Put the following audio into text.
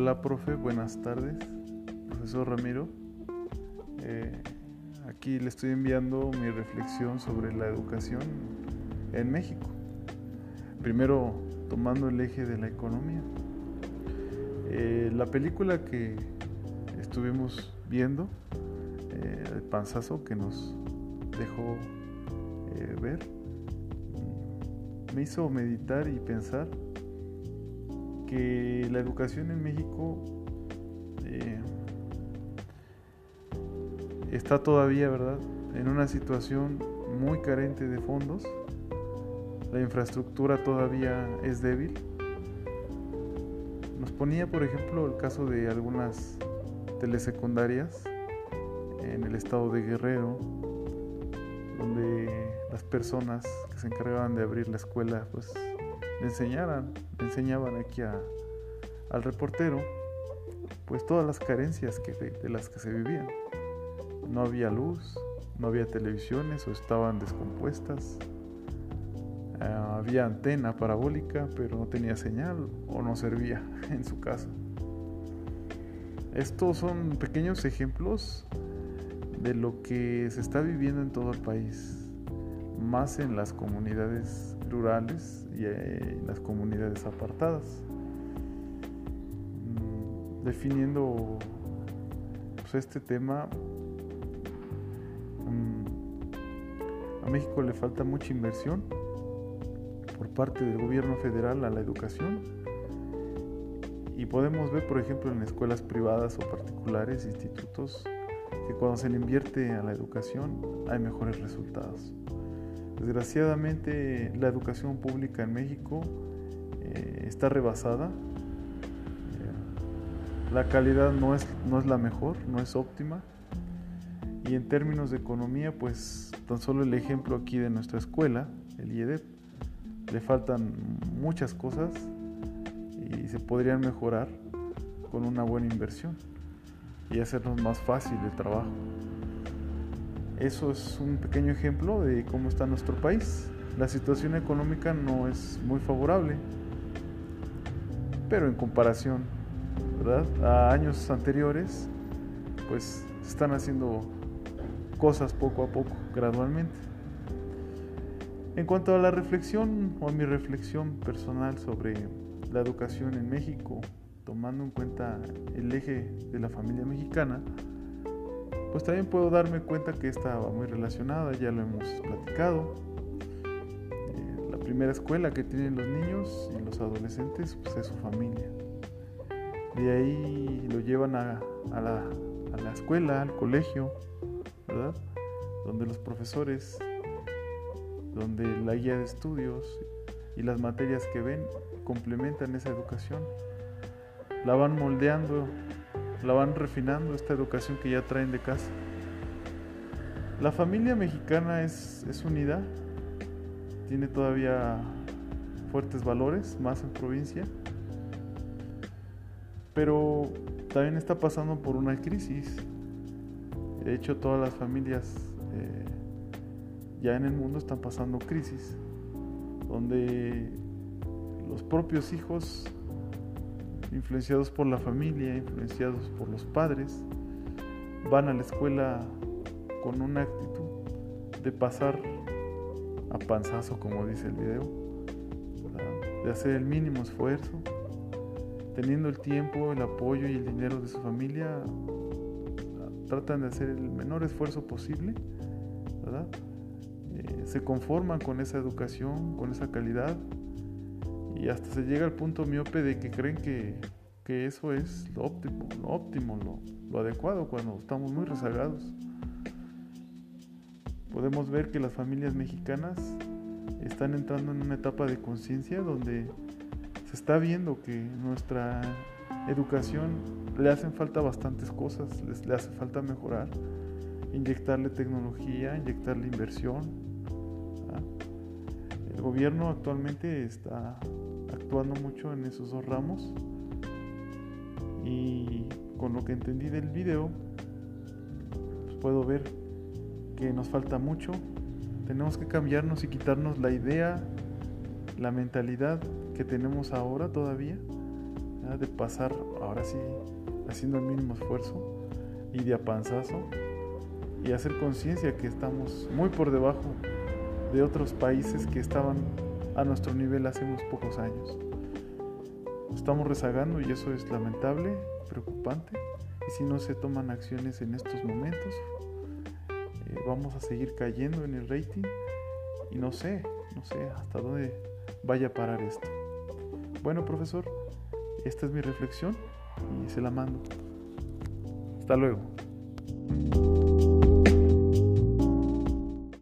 Hola, profe, buenas tardes. Profesor Ramiro. Eh, aquí le estoy enviando mi reflexión sobre la educación en México. Primero, tomando el eje de la economía. Eh, la película que estuvimos viendo, eh, el panzazo que nos dejó ver, me hizo meditar y pensar que la educación en México eh, está todavía, ¿verdad?, en una situación muy carente de fondos. La infraestructura todavía es débil. Nos ponía, por ejemplo, el caso de algunas telesecundarias en el estado de Guerrero, donde las personas que se encargaban de abrir la escuela, pues le enseñaran, enseñaban aquí al reportero, pues todas las carencias que, de, las que se vivían. No había luz, no había televisiones o estaban descompuestas. Ah, había antena parabólica, pero no tenía señal o no servía en su casa. Estos son pequeños ejemplos de lo que se está viviendo en todo el país, más en las comunidades rurales y eh, en las comunidades apartadas. Mm, definiendo pues, este tema, mm, a México le falta mucha inversión por parte del gobierno federal a la educación y podemos ver, por ejemplo, en escuelas privadas o particulares, institutos, que cuando se le invierte a la educación hay mejores resultados. Desgraciadamente la educación pública en México eh, está rebasada. Eh, la calidad no es, no es la mejor, no es óptima. Y en términos de economía, pues tan solo el ejemplo aquí de nuestra escuela, el IEDEP, le faltan muchas cosas y se podrían mejorar con una buena inversión y hacernos más fácil el trabajo. Eso es un pequeño ejemplo de cómo está nuestro país. La situación económica no es muy favorable, pero en comparación a años anteriores, pues están haciendo cosas poco a poco, gradualmente. En cuanto a la reflexión o a mi reflexión personal sobre la educación en México, tomando en cuenta el eje de la familia mexicana, pues también puedo darme cuenta que estaba muy relacionada, ya lo hemos platicado. Eh, la primera escuela que tienen los niños y los adolescentes pues es su familia. De ahí lo llevan a, la, a la escuela, al colegio, ¿verdad? Donde los profesores, donde la guía de estudios y las materias que ven complementan esa educación. La van moldeando la van refinando esta educación que ya traen de casa. La familia mexicana es, es unida, tiene todavía fuertes valores, más en provincia, pero también está pasando por una crisis. De hecho, todas las familias eh, ya en el mundo están pasando crisis, donde los propios hijos influenciados por la familia, influenciados por los padres, van a la escuela con una actitud de pasar a panzazo, como dice el video, de hacer el mínimo esfuerzo, teniendo el tiempo, el apoyo y el dinero de su familia, tratan de hacer el menor esfuerzo posible, eh, se conforman con esa educación, con esa calidad, y hasta se llega al punto miope de que creen que, eso es lo óptimo, lo óptimo, lo, adecuado cuando estamos muy rezagados. Podemos ver que las familias mexicanas están entrando en una etapa de conciencia donde se está viendo que nuestra educación le hacen falta bastantes cosas, les, le hace falta mejorar, inyectarle tecnología, inyectarle inversión. El gobierno actualmente está actuando mucho en esos dos ramos. Y con lo que entendí del video pues puedo ver que nos falta mucho. Tenemos que cambiarnos y quitarnos la idea la mentalidad que tenemos ahora todavía de pasar ahora sí haciendo el mínimo esfuerzo y de apanzazo y hacer conciencia que estamos muy por debajo de otros países que estaban a nuestro nivel hace unos pocos años. Estamos rezagando y eso es lamentable, preocupante. Y si no se toman acciones en estos momentos, eh, vamos a seguir cayendo en el rating y no sé, no sé hasta dónde vaya a parar esto. Bueno, profesor, esta es mi reflexión y se la mando. Hasta luego.